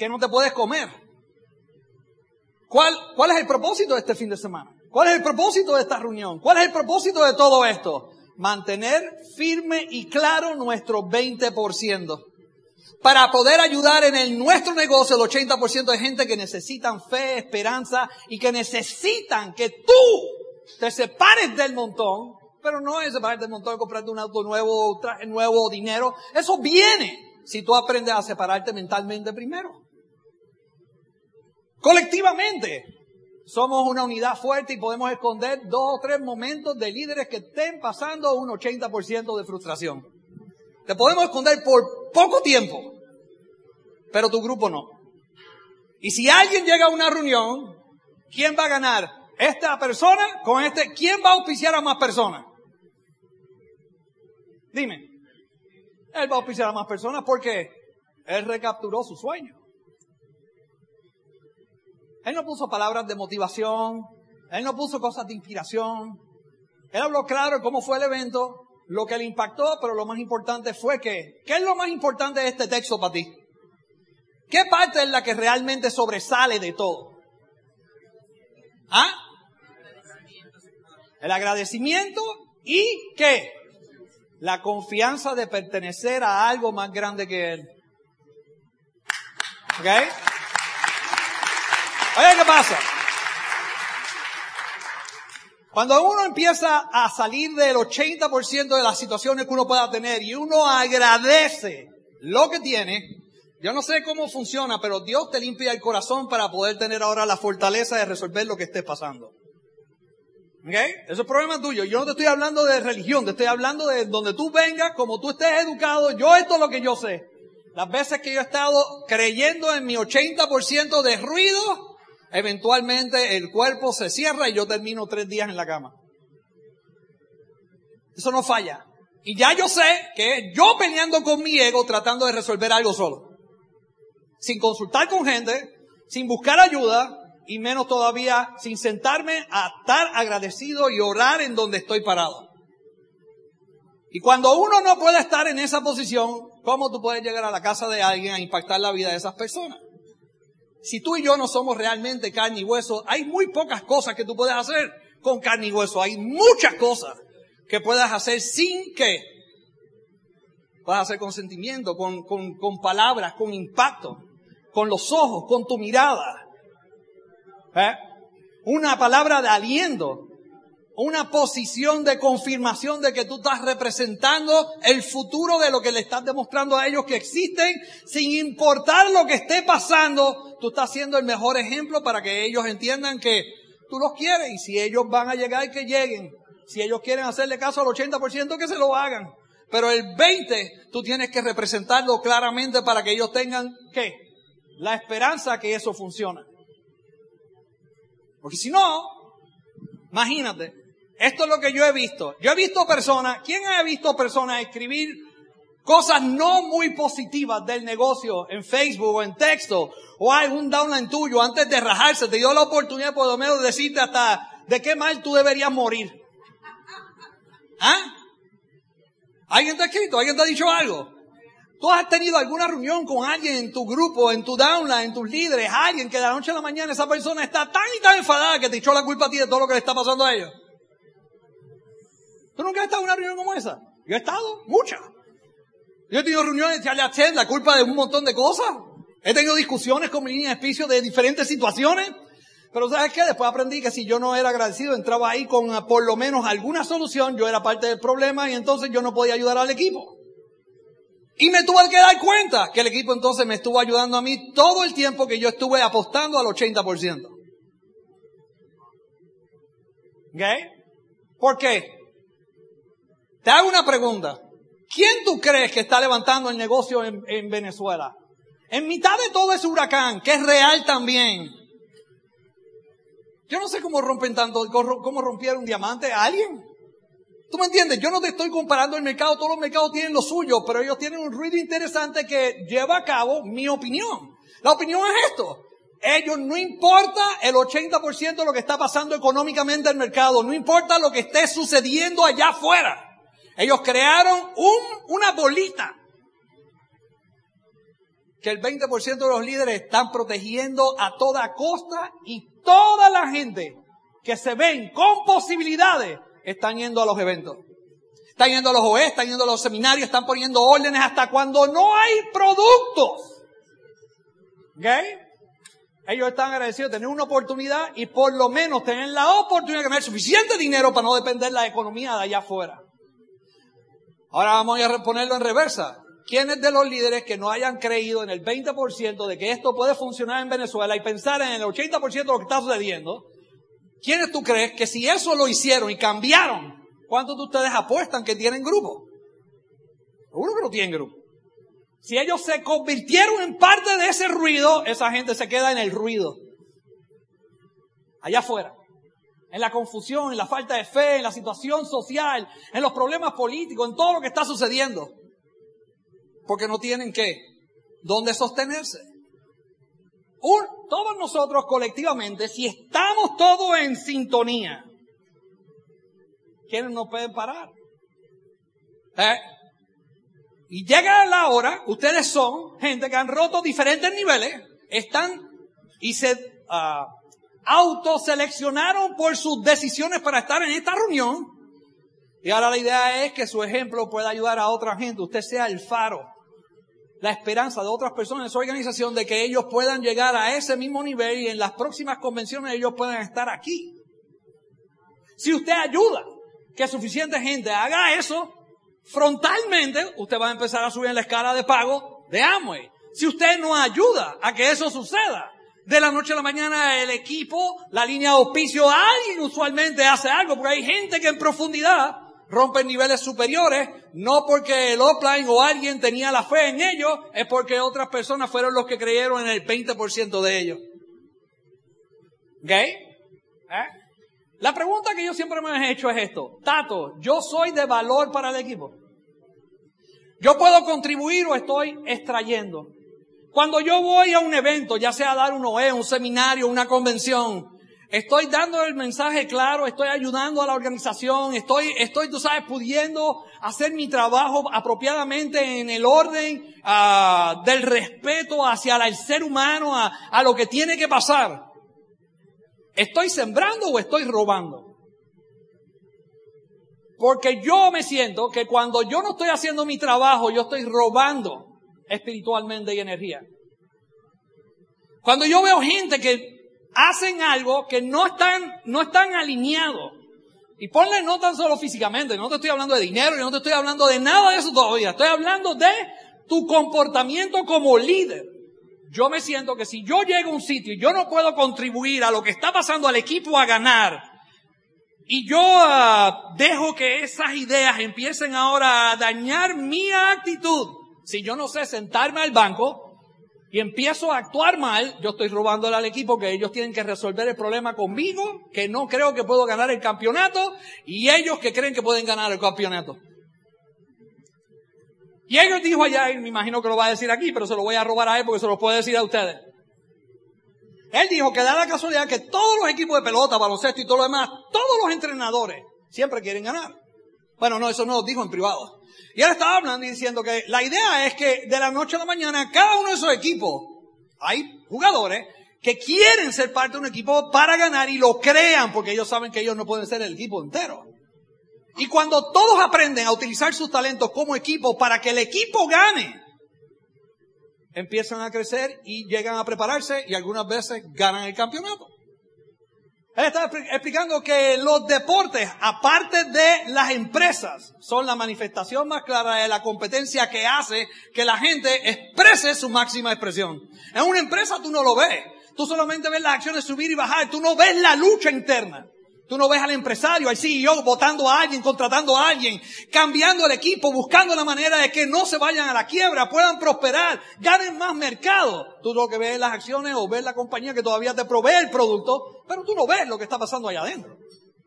B: Que no te puedes comer. ¿Cuál, ¿Cuál es el propósito de este fin de semana? ¿Cuál es el propósito de esta reunión? ¿Cuál es el propósito de todo esto? Mantener firme y claro nuestro 20%. Para poder ayudar en el, nuestro negocio el 80% de gente que necesitan fe, esperanza y que necesitan que tú te separes del montón pero no es separarte del montón, comprarte un auto nuevo, traje nuevo, dinero. Eso viene si tú aprendes a separarte mentalmente primero. Colectivamente, somos una unidad fuerte y podemos esconder dos o tres momentos de líderes que estén pasando un 80% de frustración. Te podemos esconder por poco tiempo, pero tu grupo no. Y si alguien llega a una reunión, ¿quién va a ganar? ¿Esta persona con este? ¿Quién va a auspiciar a más personas? Dime. Él va a auspiciar a más personas porque él recapturó su sueño. Él no puso palabras de motivación, él no puso cosas de inspiración. Él habló claro cómo fue el evento, lo que le impactó, pero lo más importante fue que, ¿qué es lo más importante de este texto para ti? ¿Qué parte es la que realmente sobresale de todo? ¿Ah? El agradecimiento y qué? la confianza de pertenecer a algo más grande que Él. ¿Ok? Oye, ¿qué pasa? Cuando uno empieza a salir del 80% de las situaciones que uno pueda tener y uno agradece lo que tiene, yo no sé cómo funciona, pero Dios te limpia el corazón para poder tener ahora la fortaleza de resolver lo que esté pasando. ¿Ok? Eso es problema tuyo. Yo no te estoy hablando de religión, te estoy hablando de donde tú vengas, como tú estés educado. Yo esto es lo que yo sé. Las veces que yo he estado creyendo en mi 80% de ruido, eventualmente el cuerpo se cierra y yo termino tres días en la cama. Eso no falla. Y ya yo sé que yo peleando con mi ego tratando de resolver algo solo. Sin consultar con gente, sin buscar ayuda, y menos todavía sin sentarme a estar agradecido y orar en donde estoy parado. Y cuando uno no puede estar en esa posición, ¿cómo tú puedes llegar a la casa de alguien a impactar la vida de esas personas? Si tú y yo no somos realmente carne y hueso, hay muy pocas cosas que tú puedes hacer con carne y hueso. Hay muchas cosas que puedas hacer sin que puedas hacer con sentimiento, con, con, con palabras, con impacto, con los ojos, con tu mirada. ¿Eh? Una palabra de aliento. Una posición de confirmación de que tú estás representando el futuro de lo que le estás demostrando a ellos que existen, sin importar lo que esté pasando, tú estás siendo el mejor ejemplo para que ellos entiendan que tú los quieres y si ellos van a llegar, que lleguen. Si ellos quieren hacerle caso al 80%, que se lo hagan. Pero el 20% tú tienes que representarlo claramente para que ellos tengan, ¿qué? La esperanza que eso funciona. Porque si no, imagínate, esto es lo que yo he visto. Yo he visto personas, ¿quién ha visto personas escribir cosas no muy positivas del negocio en Facebook o en texto o algún downline tuyo antes de rajarse? Te dio la oportunidad por lo menos de decirte hasta de qué mal tú deberías morir. ¿Ah? ¿Alguien te ha escrito? ¿Alguien te ha dicho algo? ¿Tú has tenido alguna reunión con alguien en tu grupo, en tu downline, en tus líderes, alguien que de la noche a la mañana esa persona está tan y tan enfadada que te echó la culpa a ti de todo lo que le está pasando a ellos? ¿Tú nunca has estado en una reunión como esa? Yo he estado, muchas. Yo he tenido reuniones de echarle la culpa de un montón de cosas. He tenido discusiones con mi línea de de diferentes situaciones. Pero ¿sabes qué? Después aprendí que si yo no era agradecido, entraba ahí con por lo menos alguna solución, yo era parte del problema y entonces yo no podía ayudar al equipo. Y me tuve que dar cuenta que el equipo entonces me estuvo ayudando a mí todo el tiempo que yo estuve apostando al 80%. ¿Ok? ¿Por qué? Te hago una pregunta. ¿Quién tú crees que está levantando el negocio en, en Venezuela? En mitad de todo ese huracán, que es real también. Yo no sé cómo rompen tanto, cómo rompieron un diamante a alguien. ¿Tú me entiendes? Yo no te estoy comparando el mercado, todos los mercados tienen lo suyo, pero ellos tienen un ruido interesante que lleva a cabo mi opinión. La opinión es esto. Ellos no importa el 80% de lo que está pasando económicamente en el mercado, no importa lo que esté sucediendo allá afuera. Ellos crearon un, una bolita que el 20% de los líderes están protegiendo a toda costa y toda la gente que se ven con posibilidades están yendo a los eventos. Están yendo a los OE, están yendo a los seminarios, están poniendo órdenes hasta cuando no hay productos. ¿Ok? Ellos están agradecidos de tener una oportunidad y por lo menos tener la oportunidad de ganar suficiente dinero para no depender de la economía de allá afuera. Ahora vamos a ponerlo en reversa. ¿Quiénes de los líderes que no hayan creído en el 20% de que esto puede funcionar en Venezuela y pensar en el 80% de lo que está sucediendo? ¿Quiénes tú crees que si eso lo hicieron y cambiaron, cuántos de ustedes apuestan que tienen grupo? Seguro que no tienen grupo. Si ellos se convirtieron en parte de ese ruido, esa gente se queda en el ruido. Allá afuera en la confusión, en la falta de fe, en la situación social, en los problemas políticos, en todo lo que está sucediendo. Porque no tienen qué, dónde sostenerse. todos nosotros colectivamente, si estamos todos en sintonía, ¿quiénes nos pueden parar? ¿Eh? Y llega la hora, ustedes son gente que han roto diferentes niveles, están y se ah, autoseleccionaron por sus decisiones para estar en esta reunión. Y ahora la idea es que su ejemplo pueda ayudar a otra gente. Usted sea el faro, la esperanza de otras personas en su organización de que ellos puedan llegar a ese mismo nivel y en las próximas convenciones ellos puedan estar aquí. Si usted ayuda que suficiente gente haga eso, frontalmente usted va a empezar a subir en la escala de pago de Amway. Si usted no ayuda a que eso suceda, de la noche a la mañana el equipo, la línea de auspicio, alguien usualmente hace algo, porque hay gente que en profundidad rompe niveles superiores, no porque el offline o alguien tenía la fe en ellos, es porque otras personas fueron los que creyeron en el 20% de ellos. ¿Ok? ¿Eh? La pregunta que yo siempre me he hecho es esto. Tato, ¿yo soy de valor para el equipo? ¿Yo puedo contribuir o estoy extrayendo? Cuando yo voy a un evento, ya sea a dar un OE, un seminario, una convención, estoy dando el mensaje claro, estoy ayudando a la organización, estoy, estoy, tú sabes, pudiendo hacer mi trabajo apropiadamente en el orden uh, del respeto hacia el ser humano, a lo que tiene que pasar. ¿Estoy sembrando o estoy robando? Porque yo me siento que cuando yo no estoy haciendo mi trabajo, yo estoy robando espiritualmente y energía. Cuando yo veo gente que hacen algo que no están, no están alineados, y ponle no tan solo físicamente, no te estoy hablando de dinero, y no te estoy hablando de nada de eso todavía, estoy hablando de tu comportamiento como líder. Yo me siento que si yo llego a un sitio y yo no puedo contribuir a lo que está pasando al equipo a ganar, y yo uh, dejo que esas ideas empiecen ahora a dañar mi actitud, si yo no sé sentarme al banco y empiezo a actuar mal, yo estoy robándole al equipo que ellos tienen que resolver el problema conmigo, que no creo que puedo ganar el campeonato, y ellos que creen que pueden ganar el campeonato. Y ellos dijo allá, y me imagino que lo va a decir aquí, pero se lo voy a robar a él porque se lo puedo decir a ustedes. Él dijo que da la casualidad que todos los equipos de pelota, baloncesto y todo lo demás, todos los entrenadores siempre quieren ganar. Bueno, no, eso no lo dijo en privado. Y él estaba hablando y diciendo que la idea es que de la noche a la mañana cada uno de esos equipos, hay jugadores que quieren ser parte de un equipo para ganar y lo crean porque ellos saben que ellos no pueden ser el equipo entero. Y cuando todos aprenden a utilizar sus talentos como equipo para que el equipo gane, empiezan a crecer y llegan a prepararse y algunas veces ganan el campeonato. Él está explicando que los deportes, aparte de las empresas, son la manifestación más clara de la competencia que hace que la gente exprese su máxima expresión. En una empresa tú no lo ves. Tú solamente ves las acciones subir y bajar. Tú no ves la lucha interna. Tú no ves al empresario, al CEO votando a alguien, contratando a alguien, cambiando el equipo, buscando la manera de que no se vayan a la quiebra, puedan prosperar, ganen más mercado. Tú lo que ves las acciones o ves la compañía que todavía te provee el producto, pero tú no ves lo que está pasando allá adentro.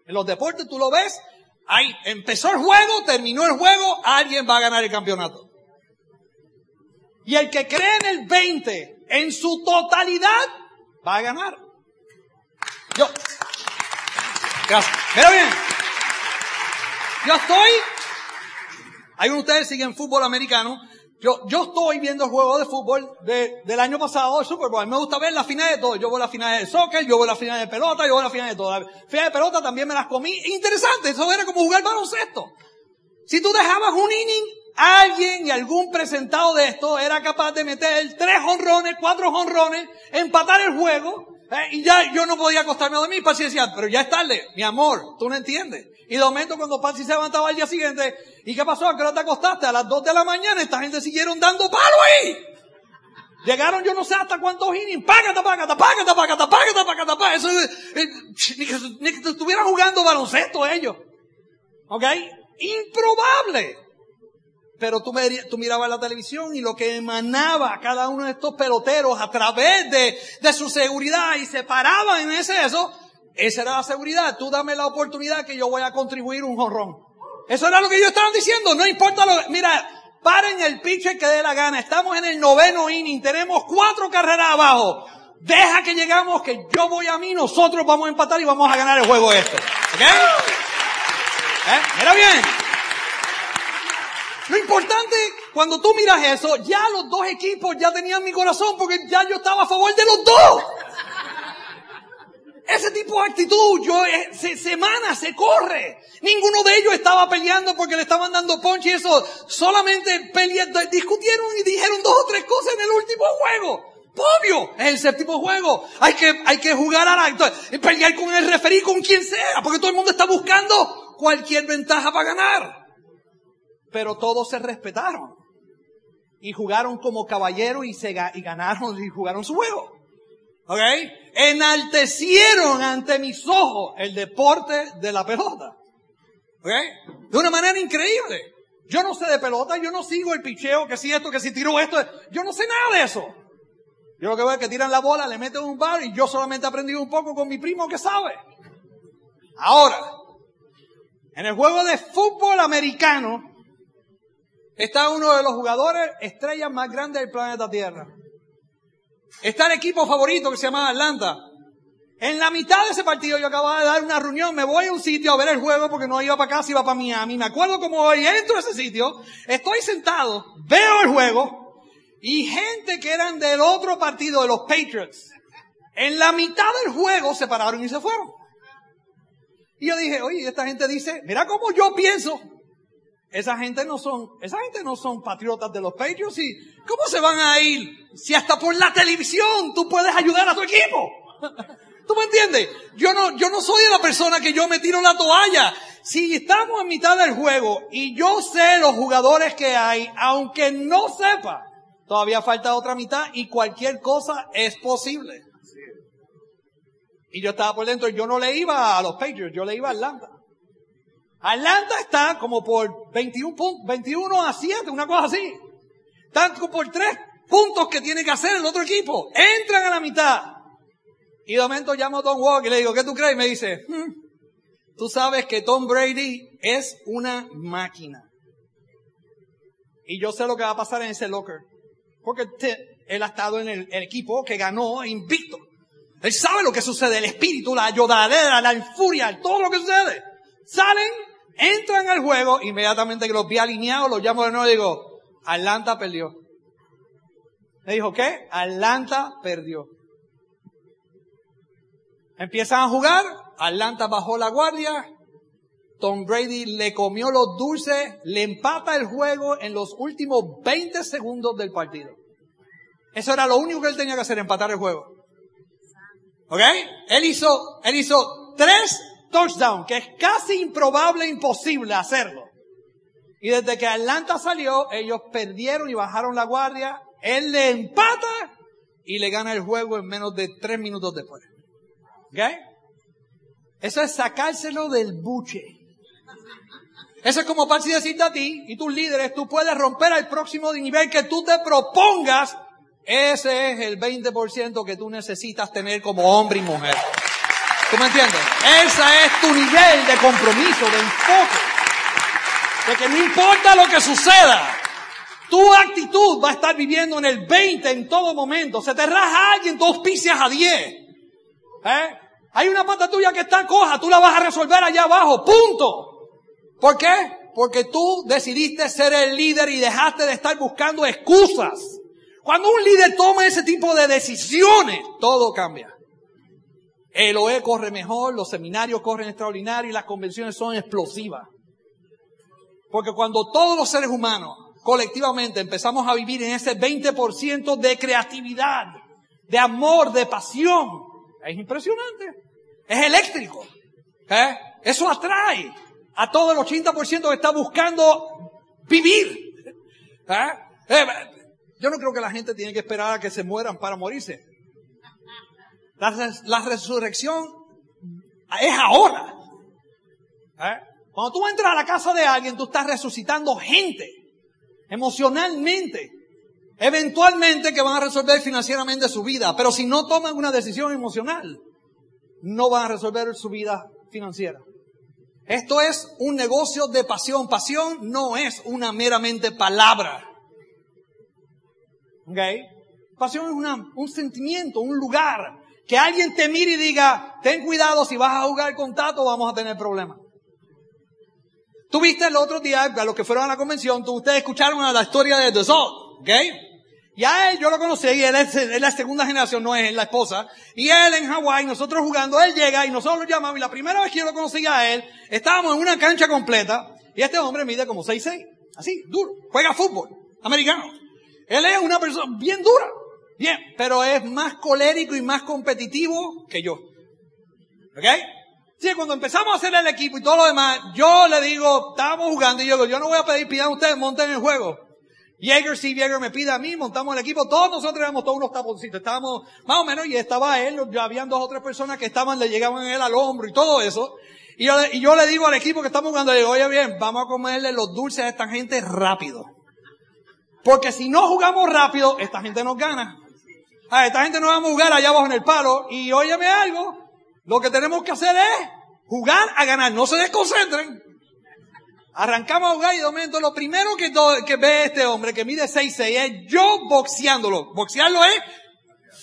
B: En los deportes tú lo ves Ahí empezó el juego, terminó el juego, alguien va a ganar el campeonato. Y el que cree en el 20 en su totalidad va a ganar. Yo. Gracias. Pero bien. Yo estoy. Algunos de ustedes siguen fútbol americano. Yo, yo estoy viendo el juego de fútbol de, del año pasado, el Super Bowl. Me gusta ver la final de todo. Yo voy a la final de soccer, yo voy a la final de pelota, yo voy a la final de todo. La final de pelota también me las comí. Interesante, eso era como jugar baloncesto. Si tú dejabas un inning, alguien y algún presentado de esto era capaz de meter tres honrones, cuatro honrones, empatar el juego, eh, y ya yo no podía acostarme a dormir. Patsy decía, pero ya es tarde, mi amor, tú no entiendes. Y de momento cuando Patsy se levantaba al día siguiente, ¿y qué pasó? ¿A qué te acostaste? A las dos de la mañana esta gente siguieron dando palo ahí. Llegaron yo no sé hasta cuántos innings, págata, págata, págata, págata, págata, págata, págata. Eso, eh, ni, que, ni que estuvieran jugando baloncesto ellos. ¿Ok? Improbable. Pero tú, me, tú mirabas la televisión y lo que emanaba cada uno de estos peloteros a través de, de su seguridad y se paraban en ese eso, esa era la seguridad. Tú dame la oportunidad que yo voy a contribuir un jorrón. Eso era lo que ellos estaban diciendo. No importa lo Mira, paren el pitcher que dé la gana. Estamos en el noveno inning. Tenemos cuatro carreras abajo. Deja que llegamos, que yo voy a mí, nosotros vamos a empatar y vamos a ganar el juego este. ¿Ok? ¿Eh? Mira bien. Lo importante, cuando tú miras eso, ya los dos equipos ya tenían mi corazón porque ya yo estaba a favor de los dos. Ese tipo de actitud, yo, eh, se, semana, se corre. Ninguno de ellos estaba peleando porque le estaban dando ponche y eso. Solamente peleando, discutieron y dijeron dos o tres cosas en el último juego. Obvio, es el séptimo juego. Hay que, hay que jugar a la, pelear con el referí, con quien sea, porque todo el mundo está buscando cualquier ventaja para ganar. Pero todos se respetaron. Y jugaron como caballeros y se, y ganaron y jugaron su juego. ¿Ok? Enaltecieron ante mis ojos el deporte de la pelota. ¿Ok? De una manera increíble. Yo no sé de pelota, yo no sigo el picheo, que si esto, que si tiro esto. Yo no sé nada de eso. Yo lo que veo es que tiran la bola, le meten un bar y yo solamente he aprendido un poco con mi primo que sabe. Ahora, en el juego de fútbol americano está uno de los jugadores estrellas más grandes del planeta Tierra. Está el equipo favorito que se llama Atlanta. En la mitad de ese partido yo acababa de dar una reunión, me voy a un sitio a ver el juego porque no iba para casa, iba para Miami. Me acuerdo cómo hoy entro a ese sitio, estoy sentado, veo el juego y gente que eran del otro partido, de los Patriots, en la mitad del juego se pararon y se fueron. Y yo dije, oye, esta gente dice, mira cómo yo pienso. Esa gente no son, esa gente no son patriotas de los Patriots y ¿cómo se van a ir si hasta por la televisión tú puedes ayudar a tu equipo? ¿Tú me entiendes? Yo no, yo no soy la persona que yo me tiro la toalla. Si estamos en mitad del juego y yo sé los jugadores que hay, aunque no sepa, todavía falta otra mitad y cualquier cosa es posible. Y yo estaba por dentro, yo no le iba a los Patriots, yo le iba a Atlanta. Atlanta está como por 21, 21 a 7, una cosa así. Están por tres puntos que tiene que hacer el otro equipo. Entran a la mitad. Y de momento llamo a Tom Walker y le digo, ¿qué tú crees? Y me dice, hmm, tú sabes que Tom Brady es una máquina. Y yo sé lo que va a pasar en ese locker. Porque él ha estado en el, el equipo que ganó invicto. Él sabe lo que sucede, el espíritu, la ayudadera, la infuria, todo lo que sucede. Salen, entran al juego, inmediatamente que los vi alineados, los llamo de nuevo y digo, Atlanta perdió. Me dijo, ¿qué? Atlanta perdió. Empiezan a jugar, Atlanta bajó la guardia, Tom Brady le comió los dulces, le empata el juego en los últimos 20 segundos del partido. Eso era lo único que él tenía que hacer, empatar el juego. ¿Ok? Él hizo, él hizo tres touchdowns, que es casi improbable, imposible hacerlo. Y desde que Atlanta salió, ellos perdieron y bajaron la guardia. Él le empata y le gana el juego en menos de tres minutos después. ¿Ok? Eso es sacárselo del buche. Eso es como para decirte a ti y tus líderes, tú puedes romper al próximo nivel que tú te propongas. Ese es el 20% que tú necesitas tener como hombre y mujer. ¿Tú me entiendes? Ese es tu nivel de compromiso, de enfoque. De que no importa lo que suceda, tu actitud va a estar viviendo en el 20 en todo momento. Se te raja alguien, tú auspicias a 10. ¿Eh? Hay una pata tuya que está coja, tú la vas a resolver allá abajo, punto. ¿Por qué? Porque tú decidiste ser el líder y dejaste de estar buscando excusas. Cuando un líder toma ese tipo de decisiones, todo cambia. El OE corre mejor, los seminarios corren extraordinarios y las convenciones son explosivas. Porque cuando todos los seres humanos colectivamente empezamos a vivir en ese 20% de creatividad, de amor, de pasión, es impresionante. Es eléctrico. ¿eh? Eso atrae a todo el 80% que está buscando vivir. ¿eh? Eh, yo no creo que la gente tiene que esperar a que se mueran para morirse. La, resurrección es ahora. ¿Eh? Cuando tú entras a la casa de alguien, tú estás resucitando gente, emocionalmente, eventualmente que van a resolver financieramente su vida, pero si no toman una decisión emocional, no van a resolver su vida financiera. Esto es un negocio de pasión. Pasión no es una meramente palabra. ¿Ok? Pasión es una, un sentimiento, un lugar, que alguien te mire y diga, ten cuidado, si vas a jugar con Tato vamos a tener problemas. Tú viste el otro día, a los que fueron a la convención, tú, ustedes escucharon la historia de The Zod, ¿ok? Ya él, yo lo conocí, y él es, la segunda generación, no es la esposa. Y él en Hawái, nosotros jugando, él llega y nosotros lo llamamos. Y la primera vez que yo lo conocí a él, estábamos en una cancha completa. Y este hombre mide como 6'6". Así, duro. Juega fútbol, americano. Él es una persona bien dura. Bien, pero es más colérico y más competitivo que yo. ¿Ok? Sí, cuando empezamos a hacer el equipo y todo lo demás, yo le digo, estábamos jugando y yo digo, yo no voy a pedir, pidan ustedes, monten el juego. Jäger, si Jäger me pide a mí, montamos el equipo, todos nosotros éramos todos unos taponcitos, estábamos más o menos, y estaba él, ya habían dos o tres personas que estaban, le llegaban él al hombro y todo eso. Y yo, y yo le digo al equipo que estamos jugando, le digo, oye bien, vamos a comerle los dulces a esta gente rápido. Porque si no jugamos rápido, esta gente nos gana. A esta gente no vamos a jugar allá abajo en el palo. Y óyeme algo, lo que tenemos que hacer es jugar a ganar. No se desconcentren. Arrancamos a jugar y de momento lo primero que, que ve este hombre que mide 6'6 es yo boxeándolo. Boxearlo es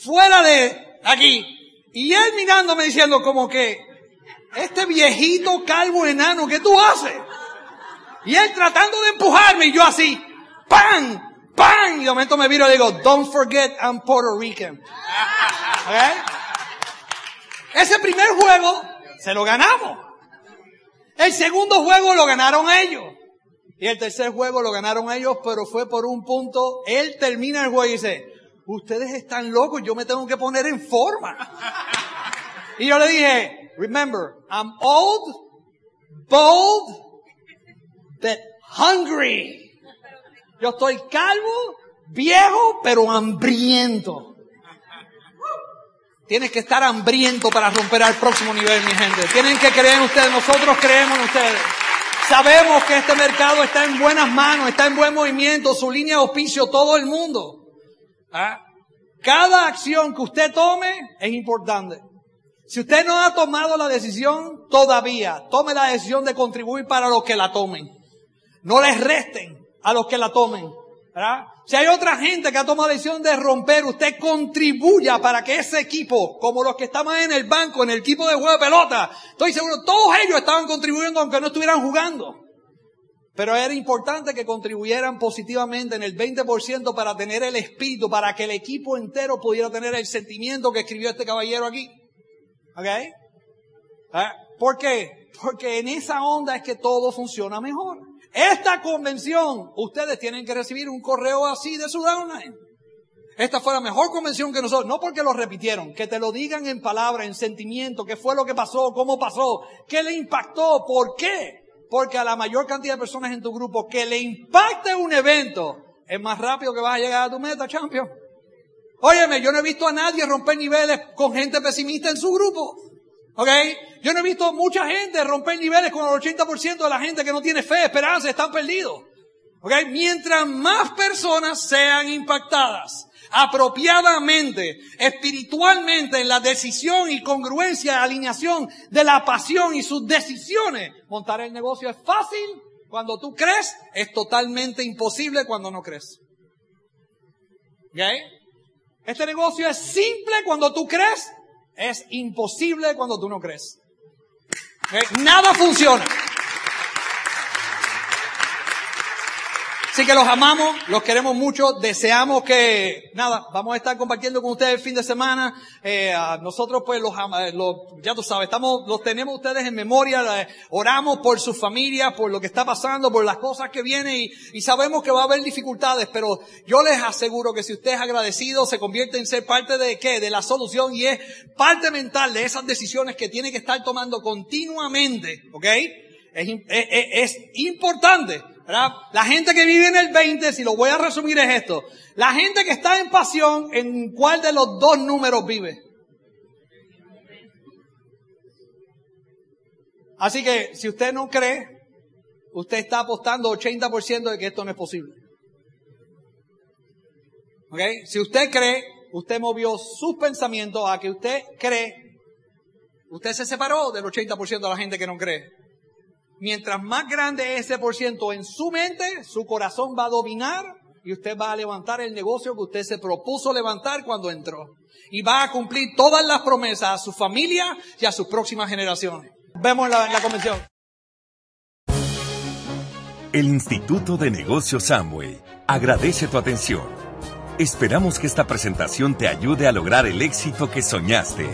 B: fuera de aquí. Y él mirándome diciendo como que, este viejito calvo enano, ¿qué tú haces? Y él tratando de empujarme y yo así, ¡pam! ¡Pam! Y de momento me viro y digo, don't forget I'm Puerto Rican. Ese primer juego se lo ganamos. El segundo juego lo ganaron ellos. Y el tercer juego lo ganaron ellos, pero fue por un punto. Él termina el juego y dice, ustedes están locos, yo me tengo que poner en forma. Y yo le dije, remember, I'm old, bold, but hungry. Yo estoy calvo, viejo, pero hambriento. Tienes que estar hambriento para romper al próximo nivel, mi gente. Tienen que creer en ustedes. Nosotros creemos en ustedes. Sabemos que este mercado está en buenas manos, está en buen movimiento, su línea de auspicio, todo el mundo. ¿Ah? Cada acción que usted tome es importante. Si usted no ha tomado la decisión todavía, tome la decisión de contribuir para los que la tomen. No les resten a los que la tomen. ¿verdad? Si hay otra gente que ha tomado la decisión de romper, usted contribuya para que ese equipo, como los que estaban en el banco, en el equipo de juego de pelota, estoy seguro, todos ellos estaban contribuyendo aunque no estuvieran jugando. Pero era importante que contribuyeran positivamente en el 20% para tener el espíritu, para que el equipo entero pudiera tener el sentimiento que escribió este caballero aquí. ¿Ok? ¿Ah? ¿Por qué? Porque en esa onda es que todo funciona mejor. Esta convención, ustedes tienen que recibir un correo así de su downline. Esta fue la mejor convención que nosotros, no porque lo repitieron, que te lo digan en palabra, en sentimiento, qué fue lo que pasó, cómo pasó, qué le impactó, por qué. Porque a la mayor cantidad de personas en tu grupo que le impacte un evento, es más rápido que vas a llegar a tu meta, champion. Óyeme, yo no he visto a nadie romper niveles con gente pesimista en su grupo. ¿Ok? Yo no he visto mucha gente romper niveles con el 80% de la gente que no tiene fe, esperanza, están perdidos. ¿Ok? Mientras más personas sean impactadas apropiadamente, espiritualmente, en la decisión y congruencia, alineación de la pasión y sus decisiones, montar el negocio es fácil cuando tú crees, es totalmente imposible cuando no crees. ¿Ok? Este negocio es simple cuando tú crees, es imposible cuando tú no crees. Nada funciona. Así que los amamos, los queremos mucho, deseamos que, nada, vamos a estar compartiendo con ustedes el fin de semana. Eh, nosotros pues los, los, ya tú sabes, estamos, los tenemos ustedes en memoria, eh, oramos por su familia, por lo que está pasando, por las cosas que vienen y, y, sabemos que va a haber dificultades, pero yo les aseguro que si usted es agradecido, se convierte en ser parte de qué? De la solución y es parte mental de esas decisiones que tiene que estar tomando continuamente, ¿ok? Es, es, es importante la gente que vive en el 20, si lo voy a resumir es esto. La gente que está en pasión, ¿en cuál de los dos números vive? Así que si usted no cree, usted está apostando 80% de que esto no es posible. ¿Ok? Si usted cree, usted movió sus pensamientos a que usted cree, usted se separó del 80% de la gente que no cree mientras más grande es ese por ciento en su mente, su corazón va a dominar y usted va a levantar el negocio que usted se propuso levantar cuando entró. Y va a cumplir todas las promesas a su familia y a sus próximas generaciones. Vemos la, la convención.
A: El Instituto de Negocios Samway agradece tu atención. Esperamos que esta presentación te ayude a lograr el éxito que soñaste.